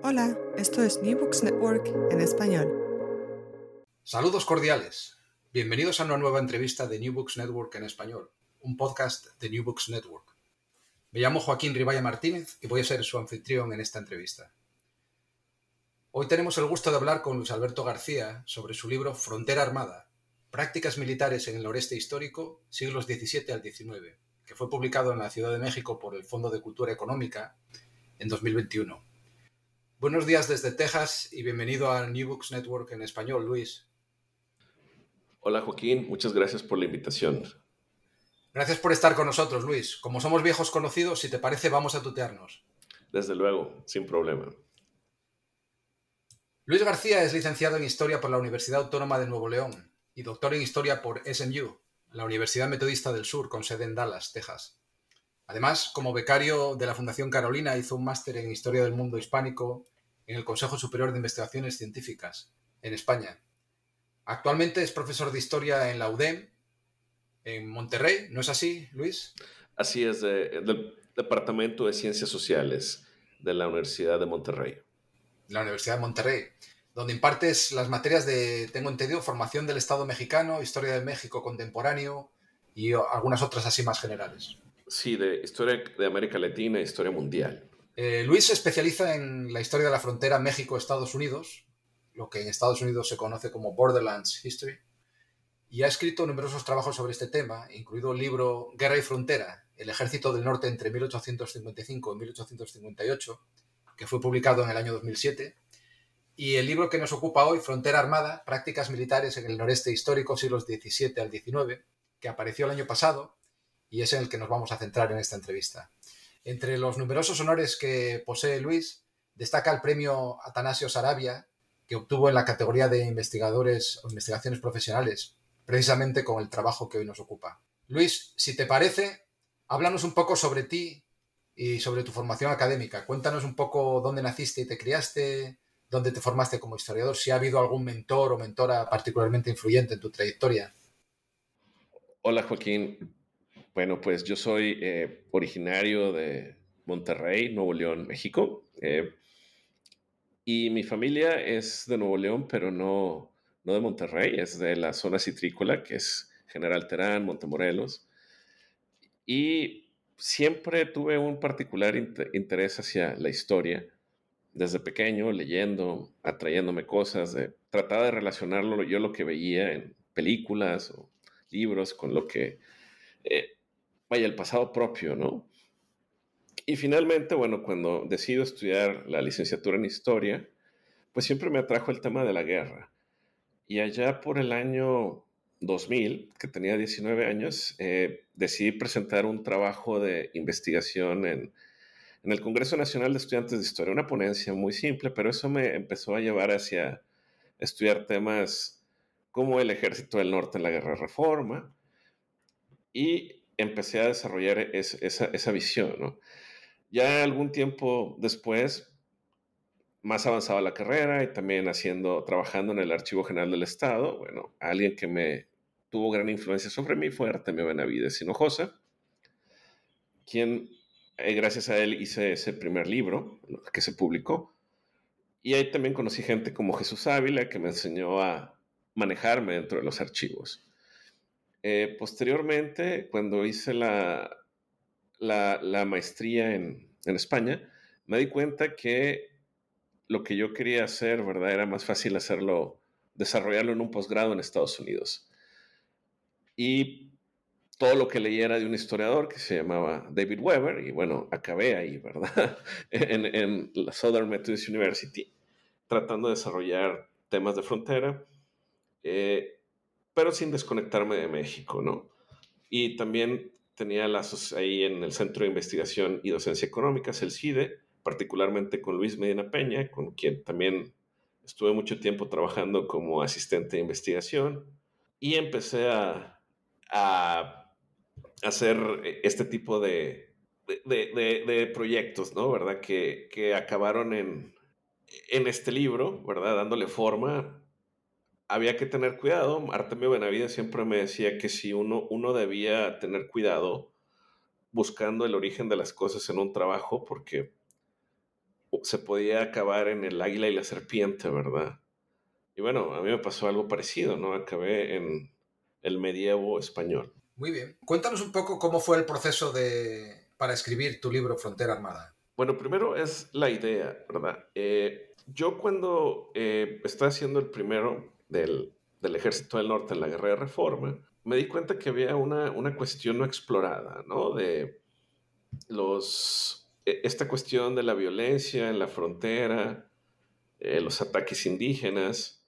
Hola, esto es New Books Network en español. Saludos cordiales. Bienvenidos a una nueva entrevista de New Books Network en español, un podcast de New Books Network. Me llamo Joaquín Ribaya Martínez y voy a ser su anfitrión en esta entrevista. Hoy tenemos el gusto de hablar con Luis Alberto García sobre su libro Frontera Armada, Prácticas Militares en el Noreste Histórico, siglos XVII al XIX, que fue publicado en la Ciudad de México por el Fondo de Cultura Económica en 2021. Buenos días desde Texas y bienvenido a New Books Network en español, Luis. Hola Joaquín, muchas gracias por la invitación. Gracias por estar con nosotros, Luis. Como somos viejos conocidos, si te parece, vamos a tutearnos. Desde luego, sin problema. Luis García es licenciado en Historia por la Universidad Autónoma de Nuevo León y doctor en Historia por SMU, la Universidad Metodista del Sur, con sede en Dallas, Texas. Además, como becario de la Fundación Carolina, hizo un máster en Historia del Mundo Hispánico en el Consejo Superior de Investigaciones Científicas, en España. Actualmente es profesor de Historia en la UDEM, en Monterrey, ¿no es así, Luis? Así es, del Departamento de Ciencias Sociales de la Universidad de Monterrey. La Universidad de Monterrey, donde impartes las materias de, tengo entendido, formación del Estado mexicano, historia de México contemporáneo y algunas otras así más generales. Sí, de historia de América Latina e historia mundial. Eh, Luis se especializa en la historia de la frontera México-Estados Unidos, lo que en Estados Unidos se conoce como Borderlands History, y ha escrito numerosos trabajos sobre este tema, incluido el libro Guerra y Frontera, el ejército del norte entre 1855 y 1858, que fue publicado en el año 2007, y el libro que nos ocupa hoy, Frontera Armada, Prácticas Militares en el Noreste Histórico, siglos XVII al XIX, que apareció el año pasado y es en el que nos vamos a centrar en esta entrevista. Entre los numerosos honores que posee Luis, destaca el premio Atanasio Sarabia, que obtuvo en la categoría de investigadores o investigaciones profesionales, precisamente con el trabajo que hoy nos ocupa. Luis, si te parece, háblanos un poco sobre ti y sobre tu formación académica. Cuéntanos un poco dónde naciste y te criaste, dónde te formaste como historiador, si ha habido algún mentor o mentora particularmente influyente en tu trayectoria. Hola Joaquín, bueno, pues yo soy eh, originario de Monterrey, Nuevo León, México. Eh, y mi familia es de Nuevo León, pero no, no de Monterrey, es de la zona citrícola, que es General Terán, Montemorelos. Y siempre tuve un particular interés hacia la historia, desde pequeño, leyendo, atrayéndome cosas, de, trataba de relacionarlo yo lo que veía en películas o libros con lo que eh, vaya, el pasado propio, ¿no? Y finalmente, bueno, cuando decido estudiar la licenciatura en historia, pues siempre me atrajo el tema de la guerra. Y allá por el año 2000, que tenía 19 años, eh, decidí presentar un trabajo de investigación en, en el Congreso Nacional de Estudiantes de Historia, una ponencia muy simple, pero eso me empezó a llevar hacia estudiar temas como el ejército del norte en la guerra de reforma. Y empecé a desarrollar esa, esa, visión, ¿no? Ya algún tiempo después, más avanzada la carrera y también haciendo, trabajando en el Archivo General del Estado, bueno, alguien que me tuvo gran influencia sobre mí fue Artemio Benavides Hinojosa, quien, eh, gracias a él, hice ese primer libro que se publicó. Y ahí también conocí gente como Jesús Ávila, que me enseñó a manejarme dentro de los archivos. Eh, posteriormente, cuando hice la, maestría en, España, me di cuenta que lo que yo quería hacer, ¿verdad? Era más fácil hacerlo, desarrollarlo en un posgrado en Estados Unidos. Y todo lo que leí era de un historiador que se llamaba David Weber, y bueno, acabé ahí, ¿verdad? en, en la Southern Methodist University, tratando de desarrollar temas de frontera, eh, pero sin desconectarme de México, ¿no? Y también tenía lazos ahí en el Centro de Investigación y Docencia Económicas, el CIDE, particularmente con Luis Medina Peña, con quien también estuve mucho tiempo trabajando como asistente de investigación, y empecé a, a hacer este tipo de, de, de, proyectos, ¿no? ¿Verdad? Que, que acabaron en, en este libro, ¿verdad? Dándole forma. Había que tener cuidado. Artemio Benavides siempre me decía que si uno, uno debía tener cuidado buscando el origen de las cosas en un trabajo, porque se podía acabar en el águila y la serpiente, ¿verdad? Y bueno, a mí me pasó algo parecido, ¿no? Acabé en el medievo español. Muy bien. Cuéntanos un poco cómo fue el proceso de, para escribir tu libro Frontera Armada. Bueno, primero es la idea, ¿verdad? Eh, yo cuando eh, estaba haciendo el primero del, del, Ejército del Norte en la Guerra de Reforma, me di cuenta que había una, una cuestión no explorada, ¿no? De los, e, esta cuestión de la violencia en la frontera, eh, los ataques indígenas,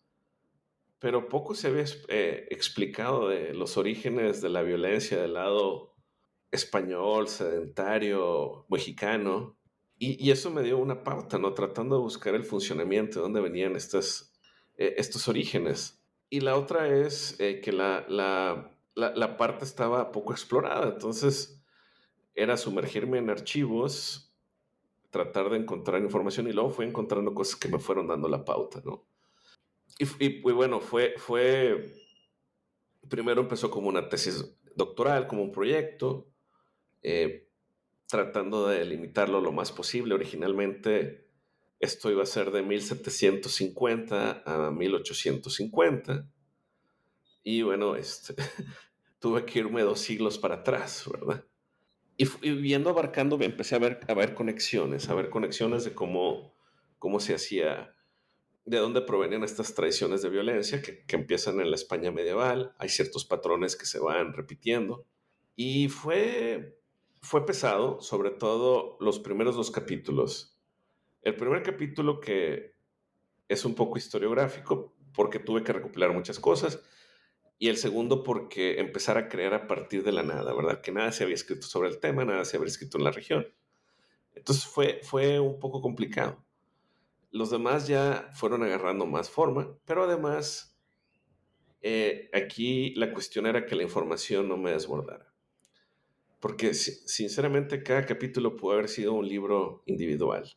pero poco se había eh, explicado de los orígenes de la violencia del lado español, sedentario, mexicano. Y, eso me dio una pauta, ¿no? Tratando de buscar el funcionamiento, de dónde venían estos, eh, estos orígenes. Y la otra es eh, que la, la, la, parte estaba poco explorada, entonces era sumergirme en archivos, tratar de encontrar información y luego fui encontrando cosas que me fueron dando la pauta, ¿no? Y, bueno, fue, fue, primero empezó como una tesis doctoral, como un proyecto, eh, tratando de limitarlo lo más posible. Originalmente esto iba a ser de 1750 a 1850. Y bueno, este, tuve que irme dos siglos para atrás, ¿verdad? Y, viendo abarcando, empecé a ver, a ver conexiones, a ver conexiones de cómo, cómo se hacía de dónde provenían estas tradiciones de violencia que, empiezan en la España medieval. Hay ciertos patrones que se van repitiendo. Y fue, fue pesado, sobre todo los primeros dos capítulos. El primer capítulo que es un poco historiográfico porque tuve que recopilar muchas cosas. Y el segundo porque empezar a crear a partir de la nada, ¿verdad? Que nada se había escrito sobre el tema, nada se había escrito en la región. Entonces fue, fue un poco complicado. Los demás ya fueron agarrando más forma, pero además eh, aquí la cuestión era que la información no me desbordara. Porque sinceramente cada capítulo puede haber sido un libro individual.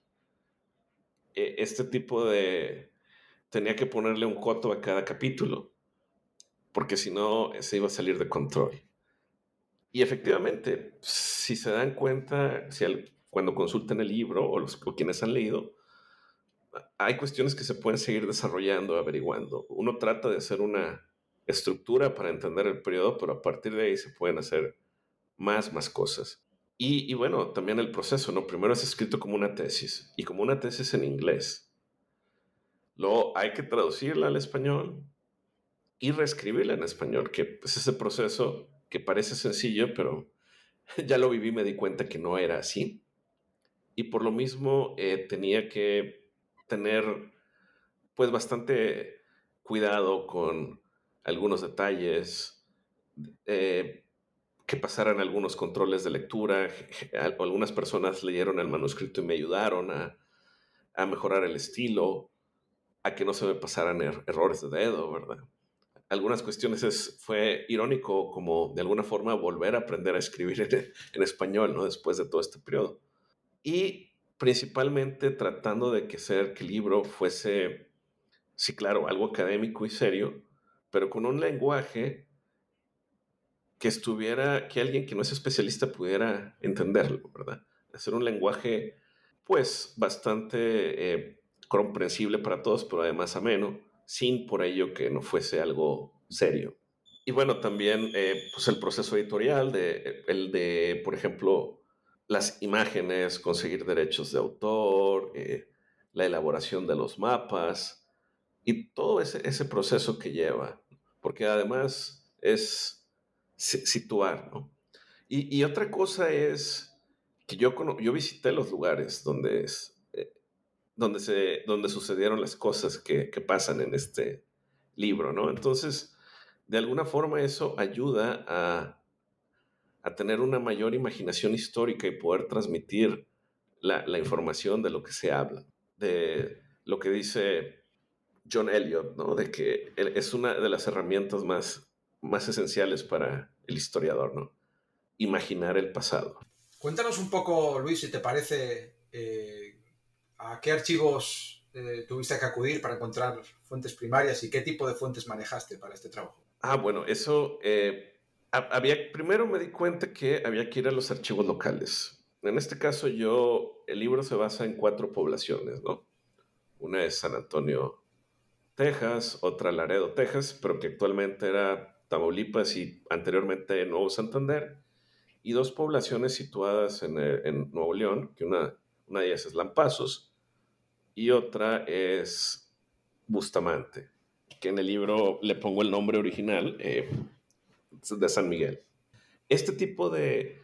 E, este tipo de... Tenía que ponerle un coto a cada capítulo, porque si no se iba a salir de control. Y efectivamente, si se dan cuenta, si cuando consulten el libro o, los, o quienes han leído, hay cuestiones que se pueden seguir desarrollando, averiguando. Uno trata de hacer una estructura para entender el periodo, pero a partir de ahí se pueden hacer más, más cosas. Y, bueno, también el proceso, ¿no? Primero es escrito como una tesis y como una tesis en inglés. Luego hay que traducirla al español y reescribirla en español, que es ese proceso que parece sencillo, pero ya lo viví, me di cuenta que no era así. Y por lo mismo eh, tenía que tener pues bastante cuidado con algunos detalles, eh, que pasaran algunos controles de lectura. Algunas personas leyeron el manuscrito y me ayudaron a, mejorar el estilo, a que no se me pasaran er, errores de dedo, ¿verdad? Algunas cuestiones es, fue irónico como de alguna forma volver a aprender a escribir en, en español, ¿no? Después de todo este periodo. Y principalmente tratando de que ser que el libro fuese, sí, claro, algo académico y serio, pero con un lenguaje que estuviera, que alguien que no es especialista pudiera entenderlo, ¿verdad? Hacer un lenguaje, pues, bastante eh, comprensible para todos, pero además ameno, sin por ello que no fuese algo serio. Y bueno, también eh, pues el proceso editorial, de, el de, por ejemplo, las imágenes, conseguir derechos de autor, eh, la elaboración de los mapas y todo ese, ese proceso que lleva, porque además es situar, ¿no? Y, otra cosa es que yo, yo visité los lugares donde, es, eh, donde, se, donde sucedieron las cosas que, que pasan en este libro, ¿no? Entonces, de alguna forma eso ayuda a a tener una mayor imaginación histórica y poder transmitir la, información de lo que se habla, de lo que dice John Elliot, ¿no? de que es una de las herramientas más, más esenciales para el historiador, ¿no? imaginar el pasado. Cuéntanos un poco, Luis, si te parece, eh, a qué archivos eh, tuviste que acudir para encontrar fuentes primarias y qué tipo de fuentes manejaste para este trabajo. Ah, bueno, eso eh, había, primero me di cuenta que había que ir a los archivos locales. En este caso yo, el libro se basa en cuatro poblaciones, ¿no? Una es San Antonio, Texas, otra Laredo, Texas, pero que actualmente era Tamaulipas y anteriormente Nuevo Santander, y dos poblaciones situadas en, en Nuevo León, que una, una de ellas es Lampazos y otra es Bustamante, que en el libro le pongo el nombre original, eh, de San Miguel. Este tipo de...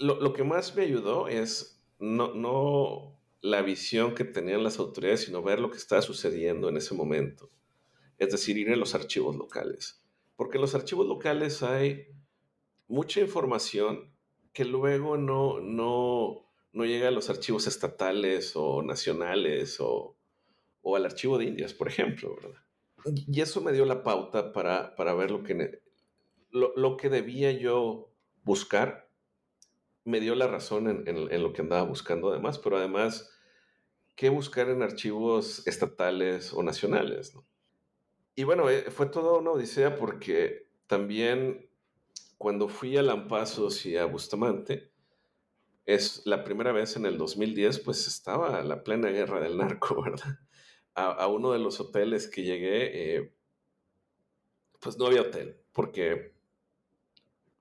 Lo, que más me ayudó es no, no la visión que tenían las autoridades, sino ver lo que estaba sucediendo en ese momento. Es decir, ir a los archivos locales. Porque en los archivos locales hay mucha información que luego no, no, no llega a los archivos estatales o nacionales o, o al archivo de Indias, por ejemplo. Y eso me dio la pauta para, para ver lo que, lo, que debía yo buscar me dio la razón en, lo que andaba buscando además, pero además, ¿qué buscar en archivos estatales o nacionales? Y bueno, eh, fue toda una odisea porque también cuando fui a Lampazos y a Bustamante, es la primera vez en el 2010, pues estaba la plena guerra del narco, ¿verdad? A, uno de los hoteles que llegué, eh, pues no había hotel, porque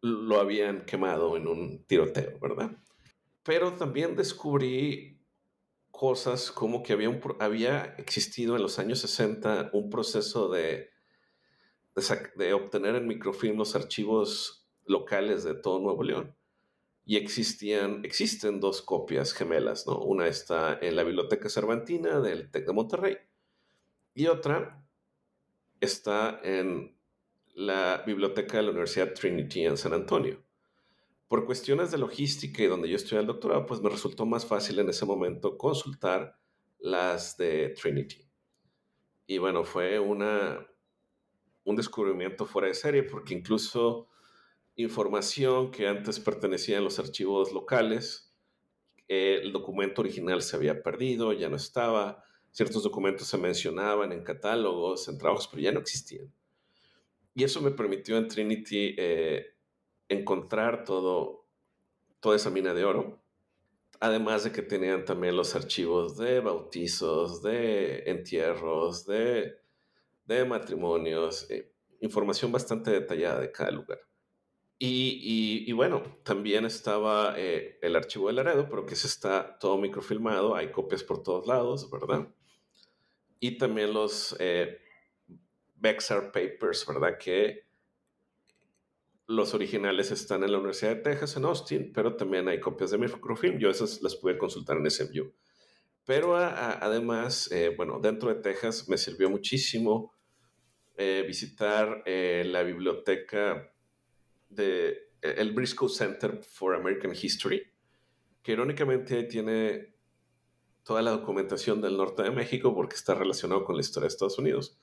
lo habían quemado en un tiroteo, ¿verdad? Pero también descubrí cosas como que había, había existido en los años 60 un proceso de, de, obtener en microfilm los archivos locales de todo Nuevo León. Y existían, existen dos copias gemelas, ¿no? Una está en la Biblioteca Cervantina del TEC de Monterrey y otra está en la biblioteca de la Universidad Trinity en San Antonio. Por cuestiones de logística y donde yo estudié el doctorado, pues me resultó más fácil en ese momento consultar las de Trinity. Y bueno, fue una, un descubrimiento fuera de serie porque incluso información que antes pertenecía a los archivos locales, el documento original se había perdido, ya no estaba, ciertos documentos se mencionaban en catálogos, en trabajos, pero ya no existían. Y eso me permitió en Trinity eh, encontrar todo, toda esa mina de oro. Además de que tenían también los archivos de bautizos, de entierros, de, de matrimonios, eh, información bastante detallada de cada lugar. Y, y, bueno, también estaba eh, el archivo de Laredo, pero que se está todo microfilmado, hay copias por todos lados, ¿verdad? Y también los Bexar Papers, ¿verdad? Que los originales están en la Universidad de Texas, en Austin, pero también hay copias de microfilm. Yo esas las pude consultar en SMU. Pero además, eh, bueno, dentro de Texas me sirvió muchísimo eh, visitar eh, la biblioteca de el Briscoe Center for American History, que irónicamente tiene toda la documentación del norte de México porque está relacionado con la historia de Estados Unidos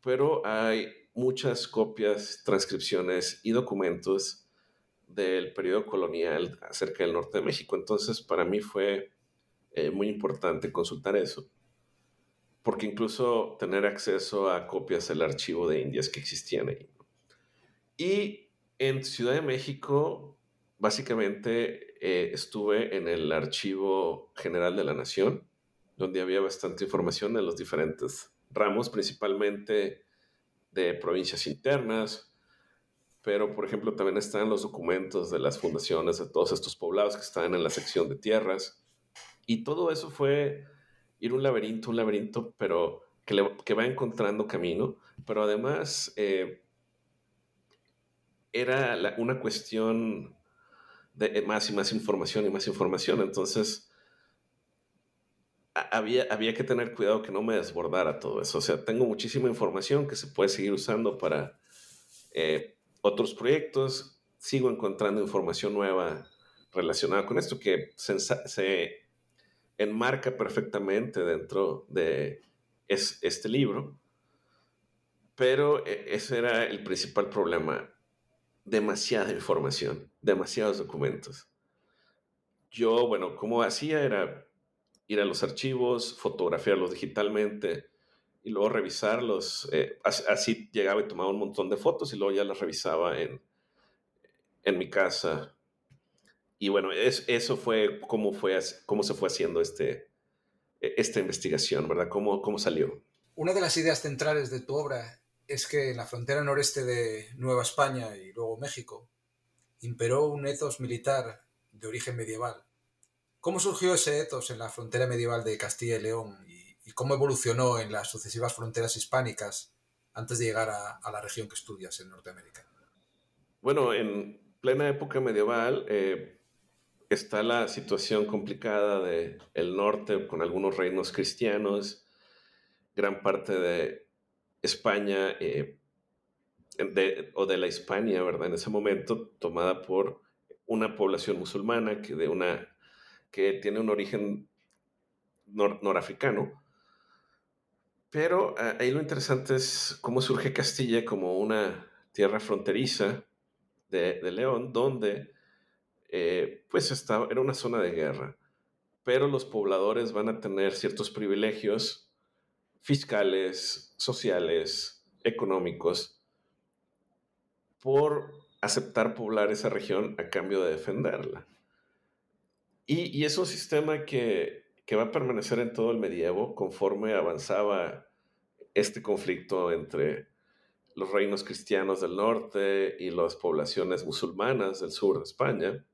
pero hay muchas copias, transcripciones y documentos del periodo colonial acerca del norte de México. Entonces, para mí fue eh, muy importante consultar eso, porque incluso tener acceso a copias del archivo de Indias que existían ahí. Y en Ciudad de México, básicamente eh, estuve en el Archivo General de la Nación, donde había bastante información en los diferentes ramos, principalmente de provincias internas, pero por ejemplo también están los documentos de las fundaciones de todos estos poblados que están en la sección de tierras. Y todo eso fue ir un laberinto, un laberinto, pero que, que va encontrando camino, pero además eh, era una cuestión de más y más información y más información. Entonces, había, había que tener cuidado que no me desbordara todo eso. O sea, tengo muchísima información que se puede seguir usando para eh, otros proyectos. Sigo encontrando información nueva relacionada con esto que se, se enmarca perfectamente dentro de este libro. Pero e, ese era el principal problema. Demasiada información, demasiados documentos. Yo, bueno, como hacía era ir a los archivos, fotografiarlos digitalmente y luego revisarlos. Eh, así, llegaba y tomaba un montón de fotos y luego ya las revisaba en, en mi casa y bueno, eso fue cómo, fue cómo se fue haciendo este, e, esta investigación, ¿verdad? ¿Cómo, ¿Cómo salió? Una de las ideas centrales de tu obra es que en la frontera noreste de Nueva España y luego México imperó un ethos militar de origen medieval. ¿Cómo surgió ese ethos en la frontera medieval de Castilla y León y, cómo evolucionó en las sucesivas fronteras hispánicas antes de llegar a, la región que estudias en Norteamérica? Bueno, en plena época medieval, eh, está la situación complicada de el norte con algunos reinos cristianos, gran parte de España eh, o de la Hispania, ¿verdad? En ese momento tomada por una población musulmana que, de una, que tiene un origen norafricano. Pero ah, ahí lo interesante es cómo surge Castilla como una tierra fronteriza de, de León, donde eh, pues estaba, era una zona de guerra, pero los pobladores van a tener ciertos privilegios fiscales, sociales, económicos, por aceptar poblar esa región a cambio de defenderla. Y, es un sistema que, va a permanecer en todo el medievo conforme avanzaba este conflicto entre los reinos cristianos del norte y las poblaciones musulmanas del sur de España.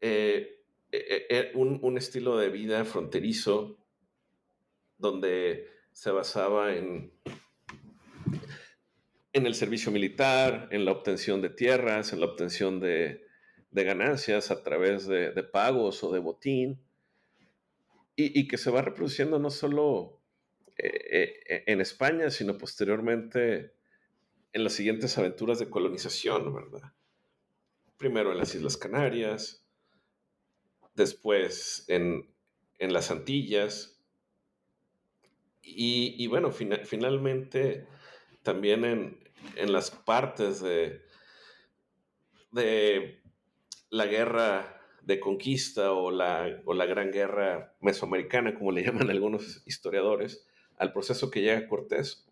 Eh, eh, eh, un, estilo de vida fronterizo donde se basaba en el servicio militar, en la obtención de tierras, en la obtención de, ganancias a través de, pagos o de botín, y, que se va reproduciendo no solo en España, sino posteriormente en las siguientes aventuras de colonización, ¿verdad? Primero en las Islas Canarias, después en, las Antillas y, bueno, finalmente también en, las partes de, de la guerra de conquista o la, o la gran guerra mesoamericana, como le llaman algunos historiadores, al proceso que llega Cortés.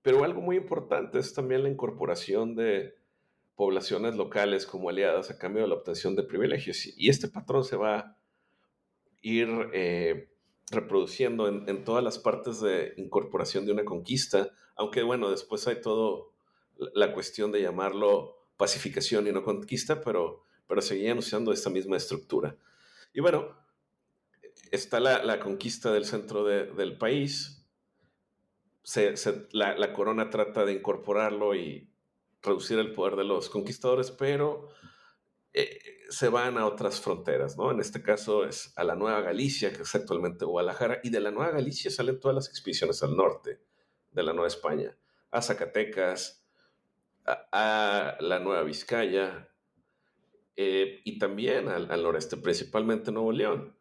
Pero algo muy importante es también la incorporación de, poblaciones locales como aliadas a cambio de la obtención de privilegios. Y este patrón se va a ir eh, reproduciendo en, todas las partes de incorporación de una conquista, aunque bueno, después hay todo la cuestión de llamarlo pacificación y no conquista, pero, pero seguían usando esta misma estructura. Y bueno, está la, conquista del centro del país, la, la, corona trata de incorporarlo y reducir el poder de los conquistadores, pero eh, se van a otras fronteras, ¿no? En este caso es a la Nueva Galicia, que es actualmente Guadalajara, y de la Nueva Galicia salen todas las expediciones al norte de la Nueva España, a Zacatecas, a, la Nueva Vizcaya, eh, y también al, al, noreste, principalmente Nuevo León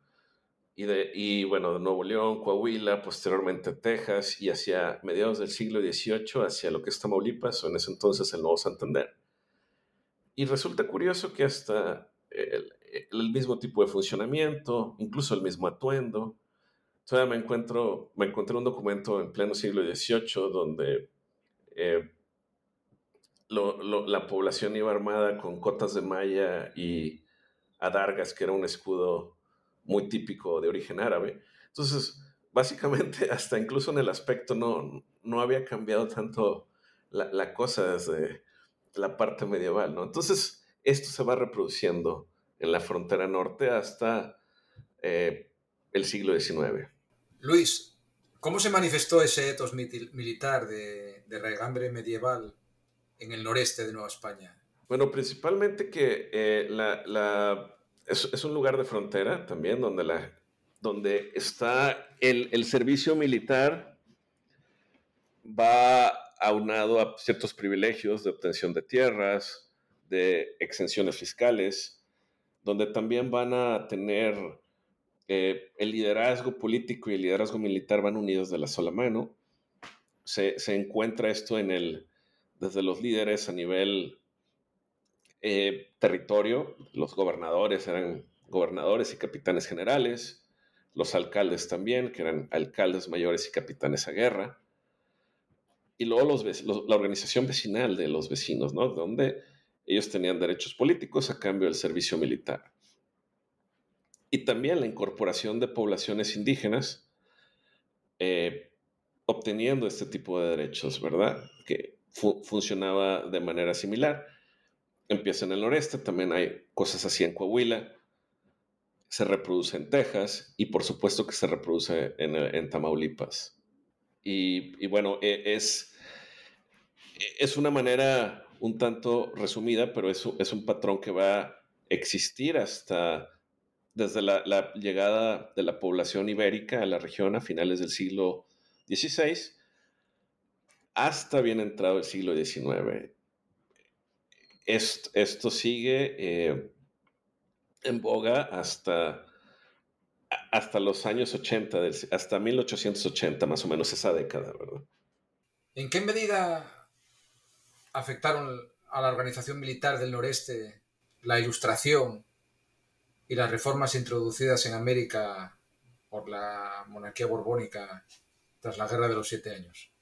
y, de, y bueno, de Nuevo León, Coahuila, posteriormente Texas y hacia mediados del siglo XVIII hacia lo que es Tamaulipas o en ese entonces el Nuevo Santander. Y resulta curioso que hasta eh, el mismo tipo de funcionamiento, incluso el mismo atuendo. Todavía me encuentro, me encontré un documento en pleno siglo XVIII donde eh, la población iba armada con cotas de malla y adargas, que era un escudo muy típico de origen árabe. Entonces, básicamente, hasta incluso en el aspecto no, no había cambiado tanto la, la cosa desde la parte medieval, ¿no? Entonces, esto se va reproduciendo en la frontera norte hasta eh, el siglo XIX. Luis, ¿cómo se manifestó ese etos militar de, de regambre medieval en el noreste de Nueva España? Bueno, principalmente que eh, la, es, un lugar de frontera también donde, la, donde está el, el servicio militar va aunado a ciertos privilegios de obtención de tierras, de exenciones fiscales, donde también van a tener eh, el liderazgo político y el liderazgo militar van unidos de la sola mano. Se, encuentra esto en el, desde los líderes a nivel eh, territorio, los gobernadores eran gobernadores y capitanes generales, los alcaldes también, que eran alcaldes mayores y capitanes a guerra, y luego los, la organización vecinal de los vecinos, ¿no? Donde ellos tenían derechos políticos a cambio del servicio militar. Y también la incorporación de poblaciones indígenas eh, obteniendo este tipo de derechos, ¿verdad? Que funcionaba de manera similar. Empieza en el noreste, también hay cosas así en Coahuila, se reproduce en Texas y por supuesto que se reproduce en, Tamaulipas. Y, bueno, e, es, es una manera un tanto resumida, pero es, es un patrón que va a existir hasta desde la, llegada de la población ibérica a la región a finales del siglo XVI hasta bien entrado el siglo XIX. Esto, sigue eh, en boga hasta, hasta los años 80, hasta 1880 más o menos esa década, ¿verdad? ¿En qué medida afectaron a la organización militar del noreste la ilustración y las reformas introducidas en América por la monarquía borbónica tras la Guerra de los Siete Años?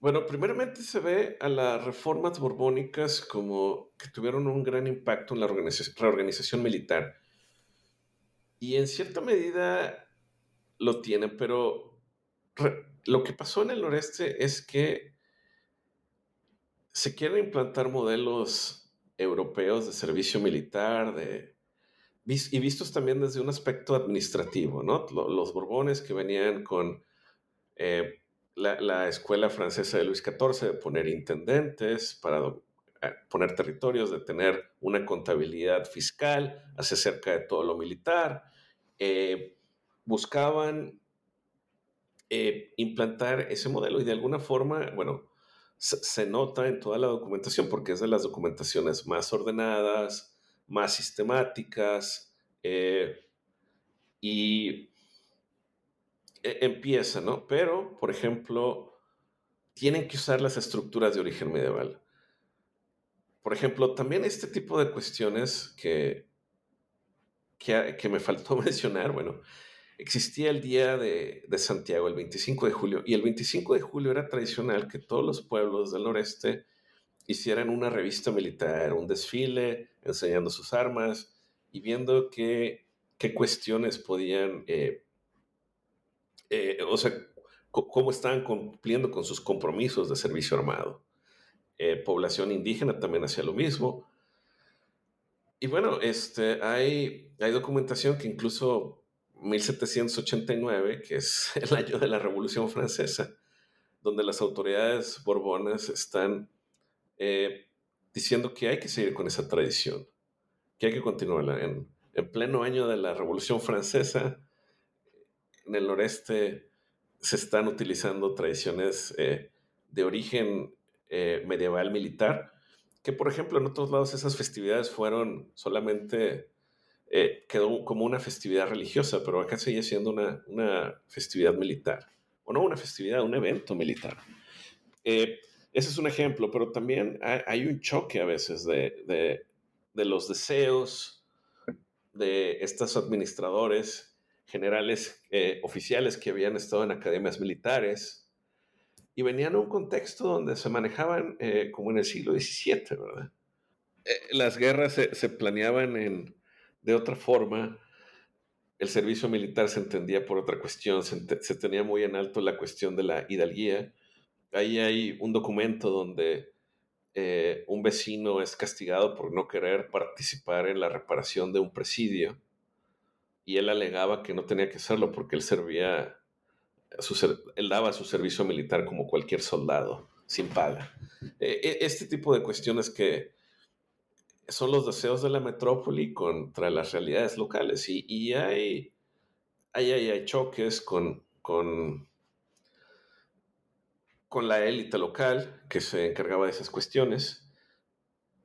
Bueno, primeramente se ve a las reformas borbónicas como que tuvieron un gran impacto en la reorganización militar. Y en cierta medida lo tienen, pero lo que pasó en el noreste es que se quieren implantar modelos europeos de servicio militar, de, y vistos también desde un aspecto administrativo, ¿no? Los Borbones que venían con eh, la, escuela francesa de Luis XIV de poner intendentes para eh, poner territorios, de tener una contabilidad fiscal, hacia cerca de todo lo militar. Eh, buscaban implantar ese modelo y de alguna forma, bueno, se, nota en toda la documentación porque es de las documentaciones más ordenadas, más sistemáticas eh, y e, empieza, ¿no? Pero, por ejemplo, tienen que usar las estructuras de origen medieval. Por ejemplo, también este tipo de cuestiones que, que, me faltó mencionar, bueno, existía el Día de, Santiago, el 25 de julio, y el 25 de julio era tradicional que todos los pueblos del noreste hicieran una revista militar, un desfile, enseñando sus armas y viendo qué, qué cuestiones podían, eh, eh, o sea, cómo estaban cumpliendo con sus compromisos de servicio armado. Eh, población indígena también hacía lo mismo. Y bueno, este, hay, hay documentación que incluso 1789, que es el año de la Revolución Francesa, donde las autoridades borbonas están eh, diciendo que hay que seguir con esa tradición, que hay que continuarla. En, en, pleno año de la Revolución Francesa, en el noreste se están utilizando tradiciones eh, de origen eh, medieval militar, que por ejemplo en otros lados esas festividades fueron solamente eh, quedó como una festividad religiosa, pero acá sigue siendo una, una festividad militar. O no una festividad, un evento militar. Eh, ese es un ejemplo, pero también hay, un choque a veces de, de, de, los deseos de estos administradores generales eh, oficiales que habían estado en academias militares y venían a un contexto donde se manejaban eh, como en el siglo XVII, ¿verdad? Eh, las guerras se, planeaban en, de otra forma, el servicio militar se entendía por otra cuestión, se, tenía muy en alto la cuestión de la hidalguía. Ahí hay un documento donde un vecino es castigado por no querer participar en la reparación de un presidio y él alegaba que no tenía que hacerlo porque él servía, él daba su servicio militar como cualquier soldado, sin paga. E, e, este tipo de cuestiones que son los deseos de la metrópoli contra las realidades locales y, hay, hay, hay, choques con, con con la élite local que se encargaba de esas cuestiones.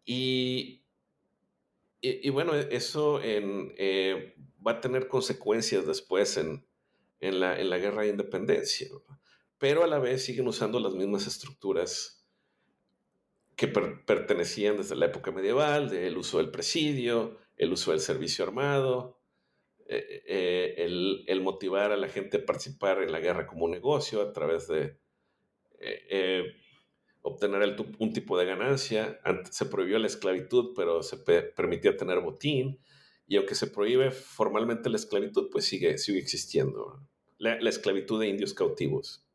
Y, y, bueno, eso eh, va a tener consecuencias después en, en, la, en la, guerra de independencia, pero a la vez siguen usando las mismas estructuras que pertenecían desde la época medieval, del uso del presidio, el uso del servicio armado, eh, eh, el, el, motivar a la gente a participar en la guerra como un negocio a través de, eh, obtener un tipo de ganancia. Se prohibió la esclavitud, pero se permitía tener botín. Y aunque se prohíbe formalmente la esclavitud, pues sigue, sigue existiendo. La, esclavitud de indios cautivos.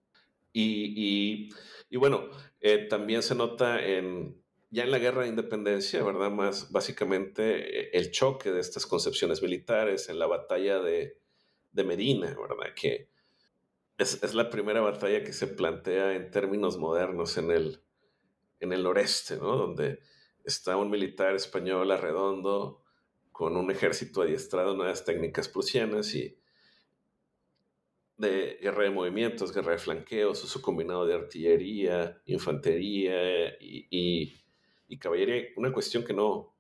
Y, bueno, eh, también se nota en, ya en la guerra de independencia, ¿verdad? Más básicamente el choque de estas concepciones militares en la batalla de, de Medina, ¿verdad? Que es, la primera batalla que se plantea en términos modernos en el, en el noreste, ¿no? Donde está un militar español arredondo con un ejército adiestrado en nuevas técnicas prusianas y de guerra de movimientos, guerra de flanqueos, uso combinado de artillería, infantería y, y caballería. Una cuestión que no,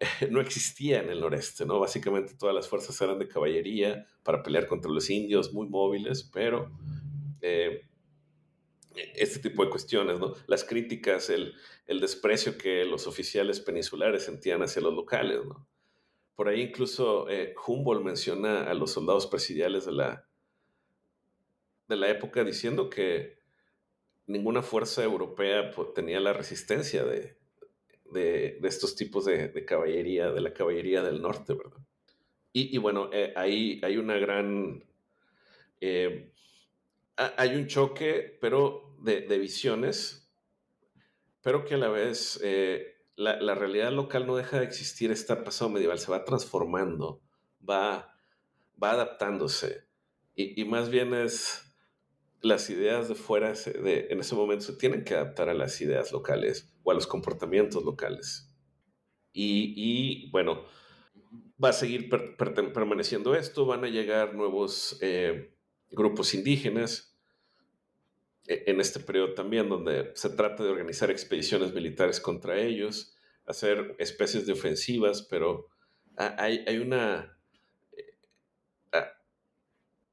no existía en el noreste, ¿no? Básicamente todas las fuerzas eran de caballería para pelear contra los indios, muy móviles, pero eh, este tipo de cuestiones, ¿no? Las críticas, el, desprecio que los oficiales peninsulares sentían hacia los locales, ¿no? Por ahí incluso eh, Humboldt menciona a los soldados presidiales de la, de la época diciendo que ninguna fuerza europea tenía la resistencia de, de, estos tipos de, caballería, de la caballería del norte, ¿verdad? Y, bueno, eh, ahí hay una gran... Eh, hay un choque, pero de, visiones, pero que a la vez eh, la, realidad local no deja de existir, está pasado medieval, se va transformando, va, va adaptándose. Y, más bien es las ideas de fuera en ese momento se tienen que adaptar a las ideas locales o a los comportamientos locales. Y, bueno, va a seguir permaneciendo esto, van a llegar nuevos eh, grupos indígenas e, en este periodo también, donde se trata de organizar expediciones militares contra ellos, hacer especies de ofensivas, pero hay, hay una... Eh,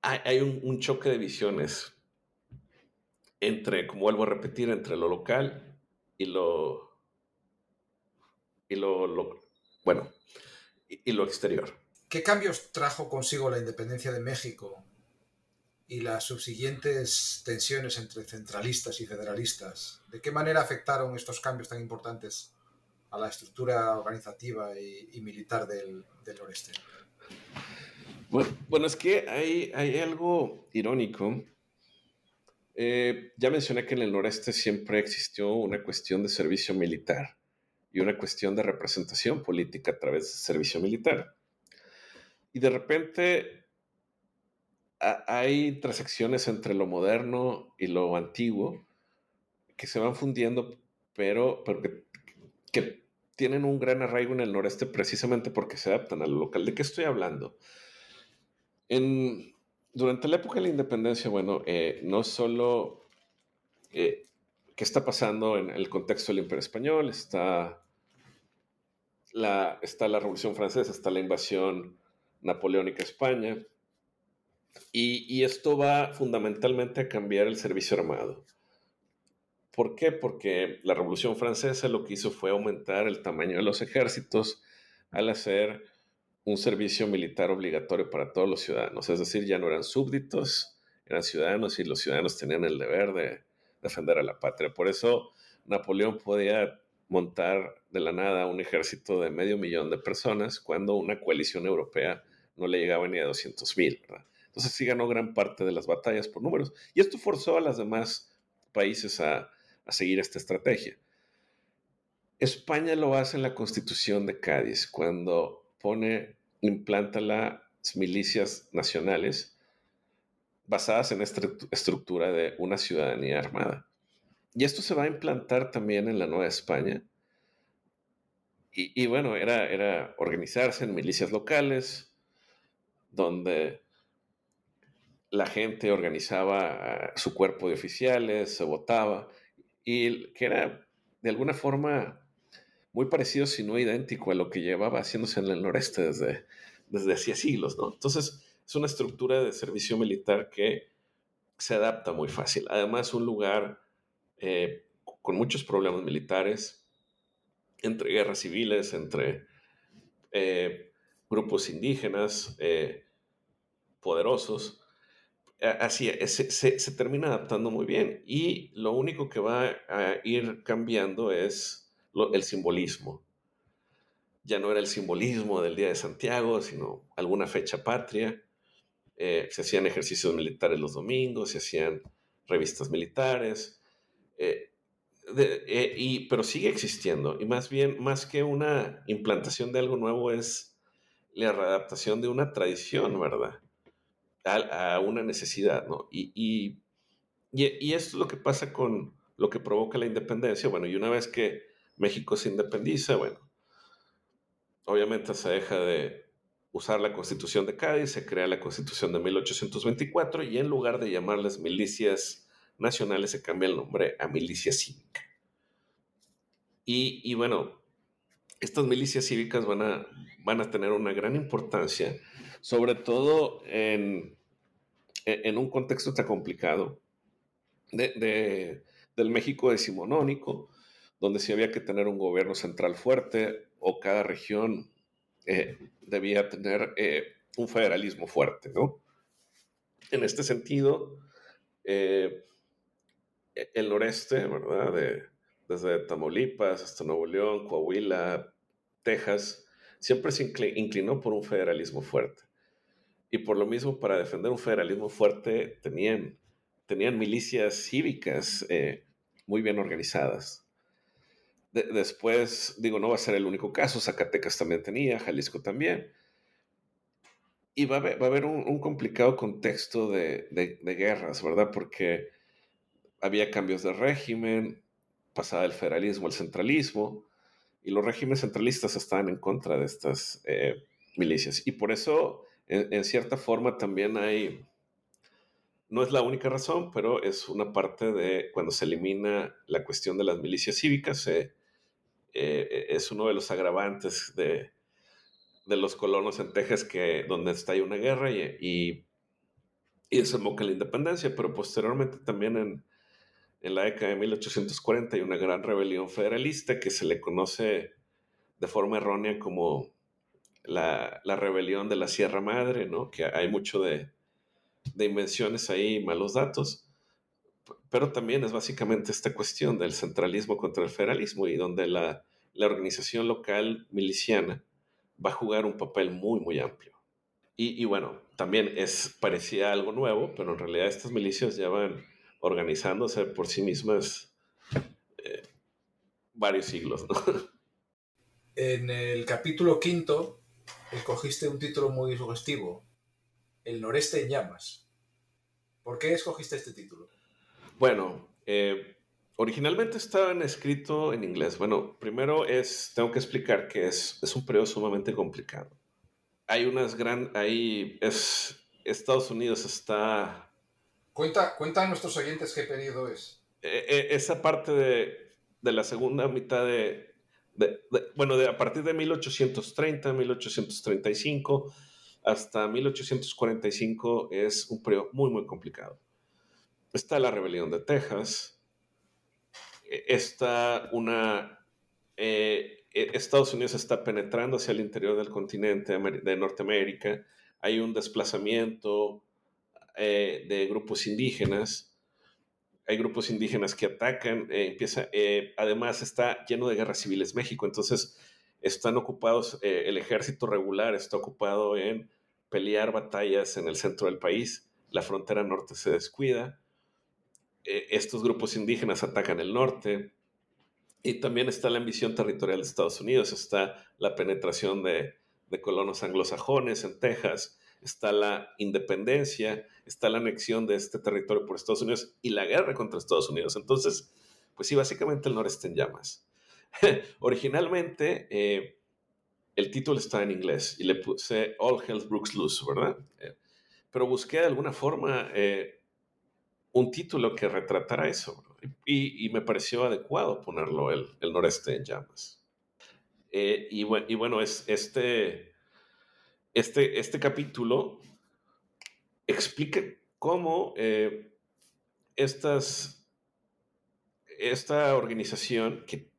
hay un choque de visiones entre, como vuelvo a repetir, entre lo local y lo, y lo, bueno, y, lo exterior. ¿Qué cambios trajo consigo la independencia de México y las subsiguientes tensiones entre centralistas y federalistas? ¿De qué manera afectaron estos cambios tan importantes a la estructura organizativa y, militar del, del, noreste? Bueno, bueno, es que hay, hay algo irónico eh, ya mencioné que en el noreste siempre existió una cuestión de servicio militar y una cuestión de representación política a través del servicio militar. Y de repente hay transacciones entre lo moderno y lo antiguo que se van fundiendo, pero, que, tienen un gran arraigo en el noreste precisamente porque se adaptan a lo local. ¿De qué estoy hablando? En, durante la época de la independencia, bueno, eh, no solo eh, qué está pasando en el contexto del Imperio Español, está la, está la Revolución Francesa, está la invasión napoleónica a España, y, y, esto va fundamentalmente a cambiar el servicio armado. ¿Por qué? Porque la Revolución Francesa lo que hizo fue aumentar el tamaño de los ejércitos al hacer un servicio militar obligatorio para todos los ciudadanos, es decir, ya no eran súbditos, eran ciudadanos y los ciudadanos tenían el deber de defender a la patria. Por eso Napoleón podía montar de la nada un ejército de medio millón de personas cuando una coalición europea no le llegaba ni a 200 mil. Entonces sí ganó gran parte de las batallas por números. Y esto forzó a los demás países a, a seguir esta estrategia. España lo hace en la Constitución de Cádiz, cuando implanta las milicias nacionales basadas en esta estructura de una ciudadanía armada. Y esto se va a implantar también en la Nueva España. Y, bueno, era, era organizarse en milicias locales, donde la gente organizaba su cuerpo de oficiales, se votaba, y que era de alguna forma muy parecido, si no idéntico, a lo que llevaba haciéndose en el noreste desde, desde hacía siglos, ¿no? Entonces, es una estructura de servicio militar que se adapta muy fácil. Además, un lugar eh, con muchos problemas militares, entre guerras civiles, entre eh, grupos indígenas eh, poderosos. Así se, se, termina adaptando muy bien y lo único que va a ir cambiando es el simbolismo. Ya no era el simbolismo del Día de Santiago, sino alguna fecha patria. se hacían ejercicios militares los domingos, se hacían revistas militares, eh, eh, y, pero sigue existiendo. Y más bien, más que una implantación de algo nuevo, es la readaptación de una tradición, ¿verdad? A, una necesidad, ¿no? Y, y, y, esto es lo que pasa con lo que provoca la independencia. Bueno, y una vez que México se independiza, bueno, obviamente se deja de usar la constitución de Cádiz, se crea la constitución de 1824 y en lugar de llamarles milicias nacionales se cambia el nombre a milicia cívica. Y, bueno, estas milicias cívicas van a, van a tener una gran importancia, sobre todo en, en un contexto tan complicado de, del México decimonónico, donde sí había que tener un gobierno central fuerte o cada región eh, debía tener eh, un federalismo fuerte, ¿no? En este sentido, eh, e-, el noreste, ¿verdad? De, desde Tamaulipas hasta Nuevo León, Coahuila, Texas, siempre se inclinó por un federalismo fuerte. Y por lo mismo, para defender un federalismo fuerte, tenían, tenían milicias cívicas muy bien organizadas. Después, digo, no va a ser el único caso, Zacatecas también tenía, Jalisco también. Y va a haber, un, complicado contexto de, de, guerras, ¿verdad? Porque había cambios de régimen, pasaba el federalismo al centralismo, y los regímenes centralistas estaban en contra de estas eh, milicias. Y por eso, en, cierta forma, también hay, no es la única razón, pero es una parte de cuando se elimina la cuestión de las milicias cívicas, eh, es uno de los agravantes de, de, los colonos en Texas que donde está ahí una guerra y, y, y desemboca la independencia, pero posteriormente también en, en la década de 1840 hay una gran rebelión federalista que se le conoce de forma errónea como la, rebelión de la Sierra Madre, ¿no? Que hay mucho de, invenciones ahí, malos datos, pero también es básicamente esta cuestión del centralismo contra el federalismo y donde la, organización local miliciana va a jugar un papel muy, muy amplio. Y, y, bueno, también es, parecía algo nuevo, pero en realidad estas milicias llevan organizándose por sí mismas eh, varios siglos. En el capítulo quinto escogiste un título muy sugestivo, El noreste en llamas. ¿Por qué escogiste este título? Bueno, eh, originalmente estaban escrito en inglés. Bueno, primero es, tengo que explicar que es, es un periodo sumamente complicado. Hay unas gran, ahí es, Estados Unidos está Cuenta, cuenta a nuestros oyentes qué periodo es. Eh, eh, esa parte de, la segunda mitad de, bueno, de, a partir de 1830, 1835 hasta 1845 es un periodo muy, muy complicado. Está la rebelión de Texas, e, está una, eh, e, Estados Unidos está penetrando hacia el interior del continente de Norteamérica, hay un desplazamiento eh, de grupos indígenas, hay grupos indígenas que atacan, eh, empieza, eh, además está lleno de guerras civiles México, entonces están ocupados, el ejército regular está ocupado en pelear batallas en el centro del país, la frontera norte se descuida, estos grupos indígenas atacan el norte, y también está la ambición territorial de Estados Unidos, está la penetración de, colonos anglosajones en Texas, está la independencia, está la anexión de este territorio por Estados Unidos y la guerra contra Estados Unidos. Entonces, pues sí, básicamente el noreste en llamas. Originalmente, eh, el título está en inglés y le puse All Health Brooks Loose, ¿verdad? Eh, pero busqué de alguna forma eh, un título que retratara eso y, me pareció adecuado ponerlo el, el noreste en llamas. y, y, bueno, es este este, este capítulo explica cómo eh, estas, esta organización que,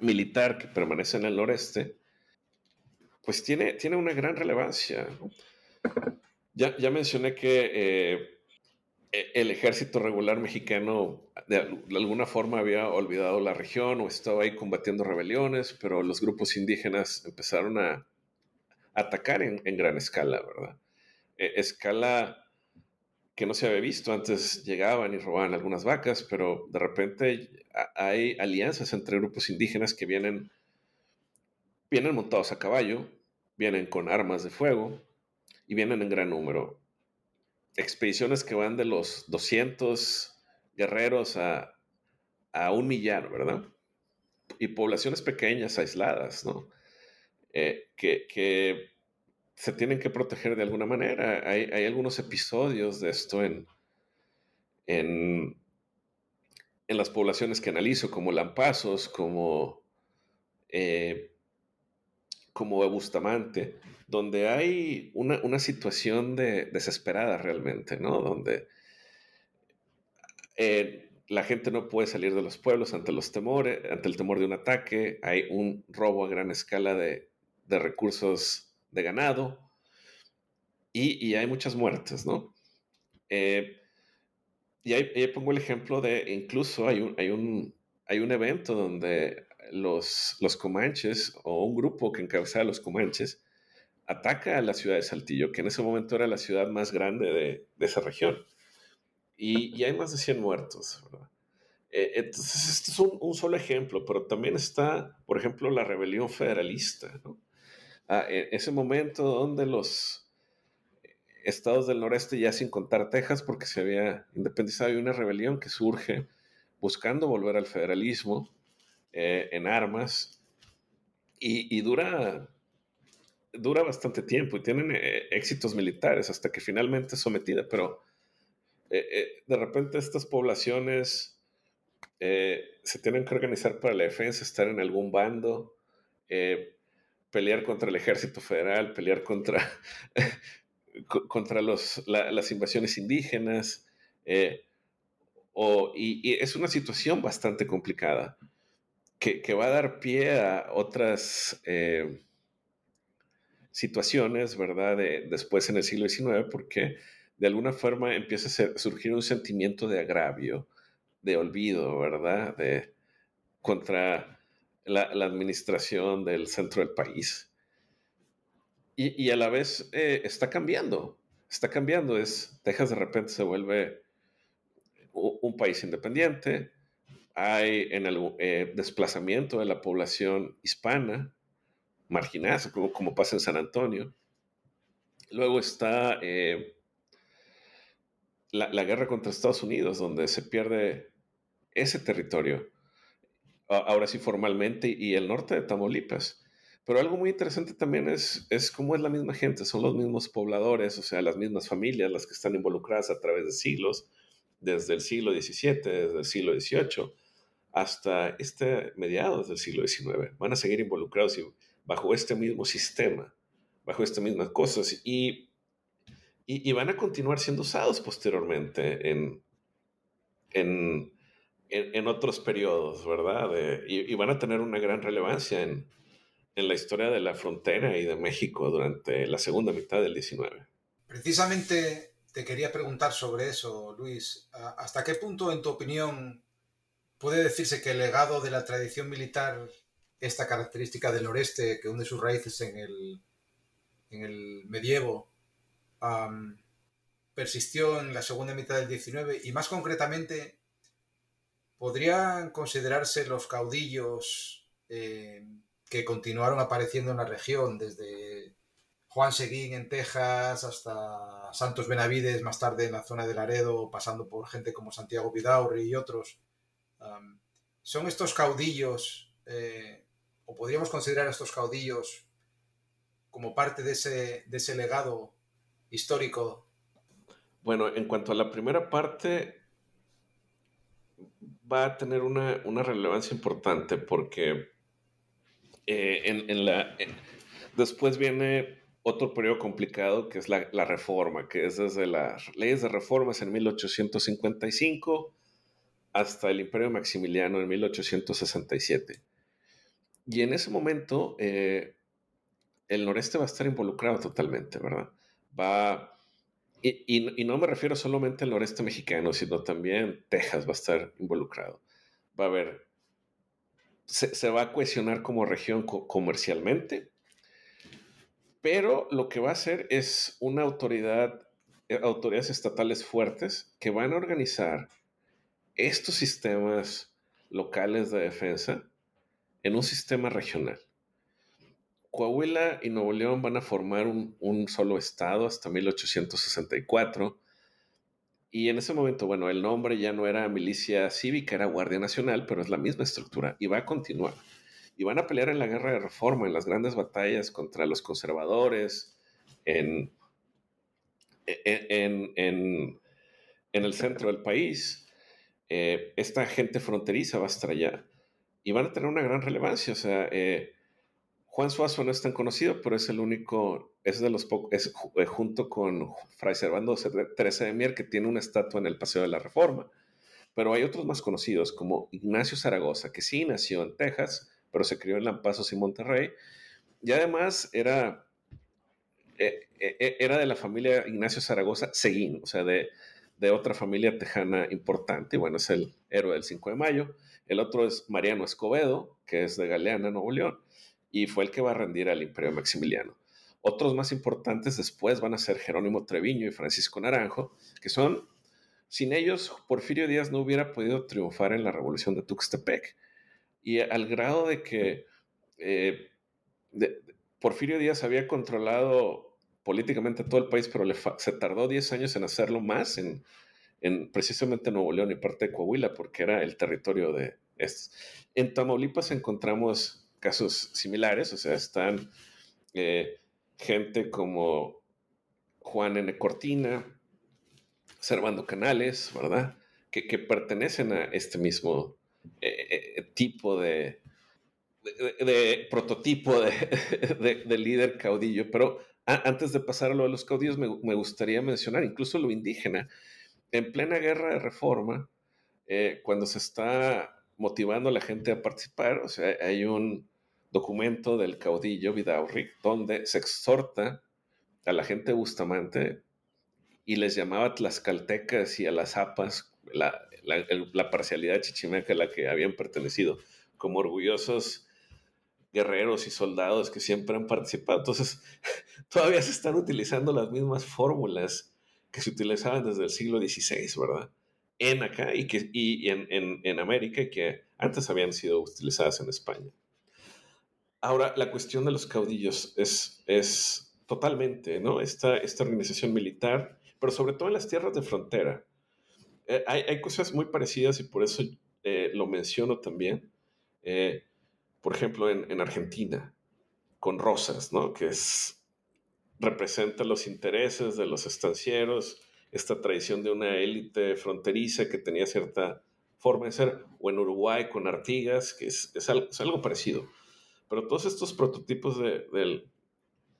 militar que permanece en el noreste, pues tiene, tiene una gran relevancia. Ya, ya mencioné que eh, el ejército regular mexicano de, alguna forma había olvidado la región o estaba ahí combatiendo rebeliones, pero los grupos indígenas empezaron a, atacar en, gran escala, ¿verdad? E, escala que no se había visto. Antes llegaban y robaban algunas vacas, pero de repente hay alianzas entre grupos indígenas que vienen, vienen montados a caballo, vienen con armas de fuego y vienen en gran número. Expediciones que van de los 200 guerreros a, a un millar, ¿verdad? Y poblaciones pequeñas, aisladas, ¿no? Eh, que, se tienen que proteger de alguna manera. Hay, algunos episodios de esto en, en, las poblaciones que analizo, como Lampazos, como, eh, como Bustamante, donde hay una, situación de, desesperada realmente, ¿no? Donde eh, la gente no puede salir de los pueblos ante los temores, ante el temor de un ataque, hay un robo a gran escala de, de recursos de ganado y, hay muchas muertes, ¿no? Eh, y ahí, pongo el ejemplo de, incluso hay un, hay un, hay un evento donde los, los comanches o un grupo que encabezaba los comanches ataca a la ciudad de Saltillo, que en ese momento era la ciudad más grande de, esa región. Y, hay más de 100 muertos. Eh, entonces, este es un, un, solo ejemplo, pero también está, por ejemplo, la rebelión federalista, ¿no? E, ese momento donde los estados del noreste, ya sin contar Texas, porque se había independizado, y una rebelión que surge buscando volver al federalismo eh, en armas y, dura, dura bastante tiempo y tienen eh, éxitos militares hasta que finalmente es sometida, pero eh, de repente estas poblaciones se tienen que organizar para la defensa, estar en algún bando pelear contra el ejército federal, pelear contra, contra los, las invasiones indígenas. Eh, y, es una situación bastante complicada que, va a dar pie a otras eh, situaciones, ¿verdad? después en el siglo XIX, porque de alguna forma empieza a surgir un sentimiento de agravio, de olvido, ¿verdad? De, contra la, administración del centro del país. Y, a la vez eh, está cambiando, está cambiando. Es, Texas de repente se vuelve un, país independiente, hay eh, desplazamiento de la población hispana, marginada, como, pasa en San Antonio. Luego está eh, la, guerra contra Estados Unidos, donde se pierde ese territorio ahora sí formalmente, y el norte de Tamaulipas. Pero algo muy interesante también es cómo es la misma gente, son los mismos pobladores, o sea, las mismas familias las que están involucradas a través de siglos, desde el siglo XVII, desde el siglo XVIII, hasta este mediados del siglo XIX. Van a seguir involucrados y bajo este mismo sistema, bajo estas mismas cosas, y, y, y van a continuar siendo usados posteriormente en, en en, otros periodos, ¿verdad? y, van a tener una gran relevancia en, en la historia de la frontera y de México durante la segunda mitad del 19. Precisamente te quería preguntar sobre eso, Luis. ¿Hasta qué punto, en tu opinión, puede decirse que el legado de la tradición militar, esta característica del noreste que hunde sus raíces en el, en el medievo, persistió en la segunda mitad del 19 y más concretamente, ¿podrían considerarse los caudillos eh, que continuaron apareciendo en la región desde Juan Seguín en Texas hasta Santos Benavides más tarde en la zona de Laredo, pasando por gente como Santiago Vidaurri y otros? ¿Son estos caudillos, eh, o podríamos considerar a estos caudillos como parte de ese, de ese legado histórico. Bueno, en cuanto a la primera parte, va a tener una, relevancia importante porque eh, en, la, después viene otro periodo complicado que es la, reforma, que es desde las leyes de reformas en 1855 hasta el Imperio Maximiliano en 1867. Y en ese momento eh, el noreste va a estar involucrado totalmente, ¿verdad? Va y, no me refiero solamente al noreste mexicano, sino también Texas va a estar involucrado. Va a haber, se, va a cohesionar como región comercialmente, pero lo que va a hacer es una autoridad, eh, autoridades estatales fuertes que van a organizar estos sistemas locales de defensa en un sistema regional. Coahuila y Nuevo León van a formar un, solo estado hasta 1864. Y en ese momento, bueno, el nombre ya no era milicia cívica, era Guardia Nacional, pero es la misma estructura y va a continuar. Y van a pelear en la guerra de reforma, en las grandes batallas contra los conservadores, en, el centro del país. Eh, esta gente fronteriza va a estar allá y van a tener una gran relevancia. O sea, eh, Juan Suazo no es tan conocido, pero es el único, es de los pocos, eh, junto con Fray Servando Teresa de Mier, que tiene una estatua en el Paseo de la Reforma. Pero hay otros más conocidos, como Ignacio Zaragoza, que sí nació en Texas, pero se crió en Lampazos y Monterrey. Y además era, era de la familia Ignacio Zaragoza Seguín, o sea, de, de otra familia tejana importante. Y bueno, es el héroe del 5 de mayo. El otro es Mariano Escobedo, que es de Galeana, Nuevo León y fue el que va a rendir al Imperio Maximiliano. Otros más importantes después van a ser Jerónimo Treviño y Francisco Naranjo, que son, sin ellos, Porfirio Díaz no hubiera podido triunfar en la revolución de Tuxtepec. Y al grado de que eh, Porfirio Díaz había controlado políticamente todo el país, pero se tardó 10 años en hacerlo más en, en precisamente Nuevo León y parte de Coahuila, porque era el territorio de estos. En Tamaulipas encontramos casos similares, o sea, están eh, gente como Juan N. Cortina, Servando Canales, ¿verdad? Que, pertenecen a este mismo eh, eh, tipo de, de, prototipo de, líder caudillo. Pero antes de pasar a lo de los caudillos, me, gustaría mencionar incluso lo indígena. En plena guerra de reforma, cuando se está motivando a la gente a participar. O sea, hay un documento del caudillo Vidaurri donde se exhorta a la gente Bustamante y les llamaba tlaxcaltecas y a las zapas, la, parcialidad chichimeca a la que habían pertenecido, como orgullosos guerreros y soldados que siempre han participado. Entonces, todavía se están utilizando las mismas fórmulas que se utilizaban desde el siglo XVI, ¿verdad? en acá y, que, y en, en, en, América que antes habían sido utilizadas en España. Ahora, la cuestión de los caudillos es, es totalmente, ¿no? Esta, esta organización militar, pero sobre todo en las tierras de frontera. Eh, hay, hay, cosas muy parecidas y por eso eh, lo menciono también. Eh, por ejemplo, en, en, Argentina, con Rosas, ¿no? Que es, representa los intereses de los estancieros, esta tradición de una élite fronteriza que tenía cierta forma de ser, o en Uruguay con Artigas, que es, es, algo, parecido. Pero todos estos prototipos del,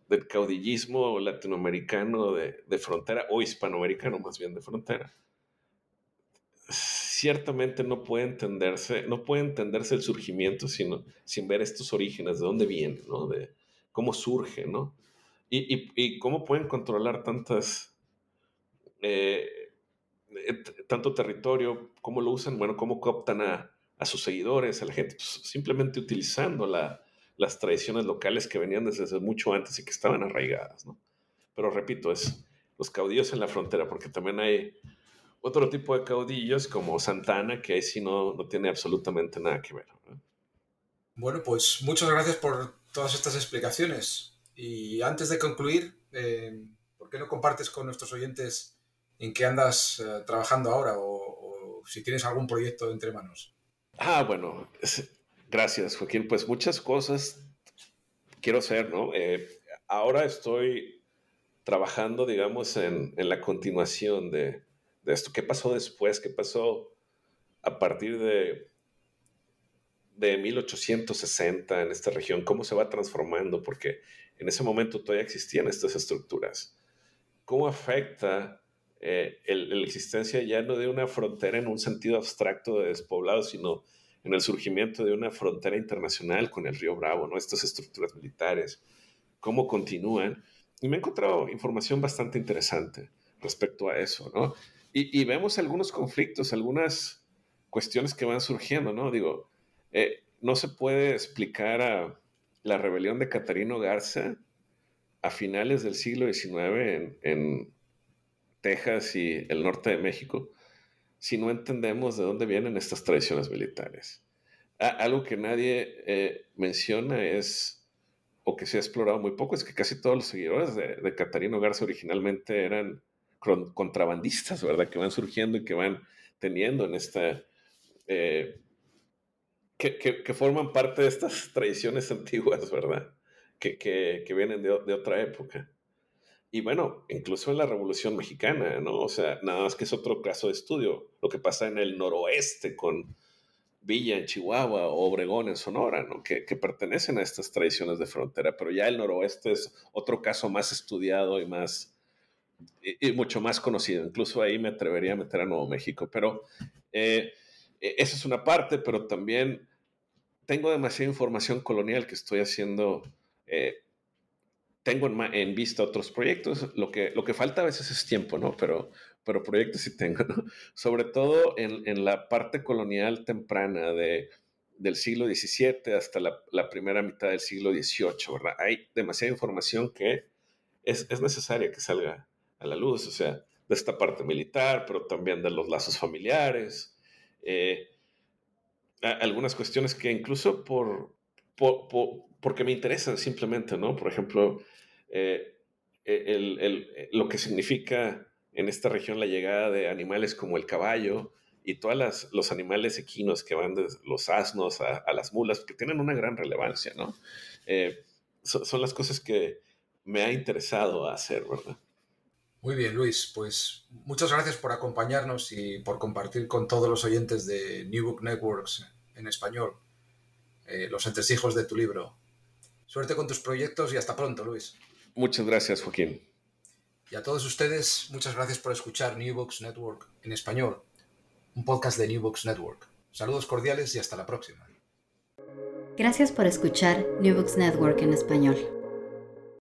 del, caudillismo latinoamericano de, de, frontera, o hispanoamericano más bien de frontera, ciertamente no puede entenderse, no puede entenderse el surgimiento sino, sin ver estos orígenes, de dónde viene, ¿no? De cómo surge, ¿no? Y, cómo pueden controlar tantas, eh, eh, tanto territorio, cómo lo usan, bueno, cómo cooptan a, sus seguidores, a la gente, pues, simplemente utilizando las tradiciones locales que venían desde mucho antes y que estaban arraigadas, ¿no? Pero repito, es los caudillos en la frontera, porque también hay otro tipo de caudillos como Santana, que ahí sí no, no tiene absolutamente nada que ver. Bueno, pues muchas gracias por todas estas explicaciones. Y antes de concluir, eh, ¿por qué no compartes con nuestros oyentes en qué andas eh, trabajando ahora o, si tienes algún proyecto entre manos? Ah, bueno, gracias Joaquín. Pues muchas cosas quiero hacer, ¿no? Eh, ahora estoy trabajando, digamos, en, en la continuación de, de esto. ¿Qué pasó después? ¿Qué pasó a partir de, de 1860 en esta región? ¿Cómo se va transformando? Porque en ese momento todavía existían estas estructuras. ¿Cómo afecta eh, la existencia ya no de una frontera en un sentido abstracto de despoblado, sino en el surgimiento de una frontera internacional con el río Bravo, ¿no? estas estructuras militares, cómo continúan? Y me he encontrado información bastante interesante respecto a eso, ¿no? Y, vemos algunos conflictos, algunas cuestiones que van surgiendo, ¿no? Digo, eh, no se puede explicar a la rebelión de Catarino Garza a finales del siglo XIX en, Texas y el norte de México si no entendemos de dónde vienen estas tradiciones militares. algo que nadie eh, menciona es, o que se ha explorado muy poco, es que casi todos los seguidores de, de Catarino Garza originalmente eran contrabandistas, ¿verdad? Que van surgiendo y que van teniendo en esta... Eh, que, forman parte de estas tradiciones antiguas, ¿verdad? Que, vienen de, otra época. Y bueno, incluso en la Revolución Mexicana, ¿no? O sea, nada más que es otro caso de estudio, lo que pasa en el noroeste con Villa en Chihuahua o Obregón en Sonora, ¿no? Que, que, pertenecen a estas tradiciones de frontera, pero ya el noroeste es otro caso más estudiado y más y, mucho más conocido. Incluso ahí me atrevería a meter a Nuevo México. Pero eh, e, esa es una parte, pero también tengo demasiada información colonial que estoy haciendo. Eh, tengo en, vista otros proyectos. Lo que, lo que falta a veces es tiempo, ¿no? Pero, pero proyectos sí tengo, ¿no? Sobre todo en, en la parte colonial temprana de, del siglo XVII hasta la, primera mitad del siglo XVIII, ¿verdad? Hay demasiada información que es, es necesaria que salga a la luz, o sea, de esta parte militar, pero también de los lazos familiares, eh, algunas cuestiones que incluso por, porque me interesan simplemente, ¿no? Por ejemplo, eh, el, lo que significa en esta región la llegada de animales como el caballo y todos los animales equinos que van de los asnos a, las mulas, que tienen una gran relevancia, ¿no? Eh, son las cosas que me ha interesado hacer, ¿verdad? Muy bien, Luis. Pues muchas gracias por acompañarnos y por compartir con todos los oyentes de New Book Networks en español eh, los entresijos de tu libro. Suerte con tus proyectos y hasta pronto, Luis. Muchas gracias, Joaquín. Y a todos ustedes, muchas gracias por escuchar New Books Network en español, un podcast de New Books Network. Saludos cordiales y hasta la próxima. Gracias por escuchar New Books Network en español.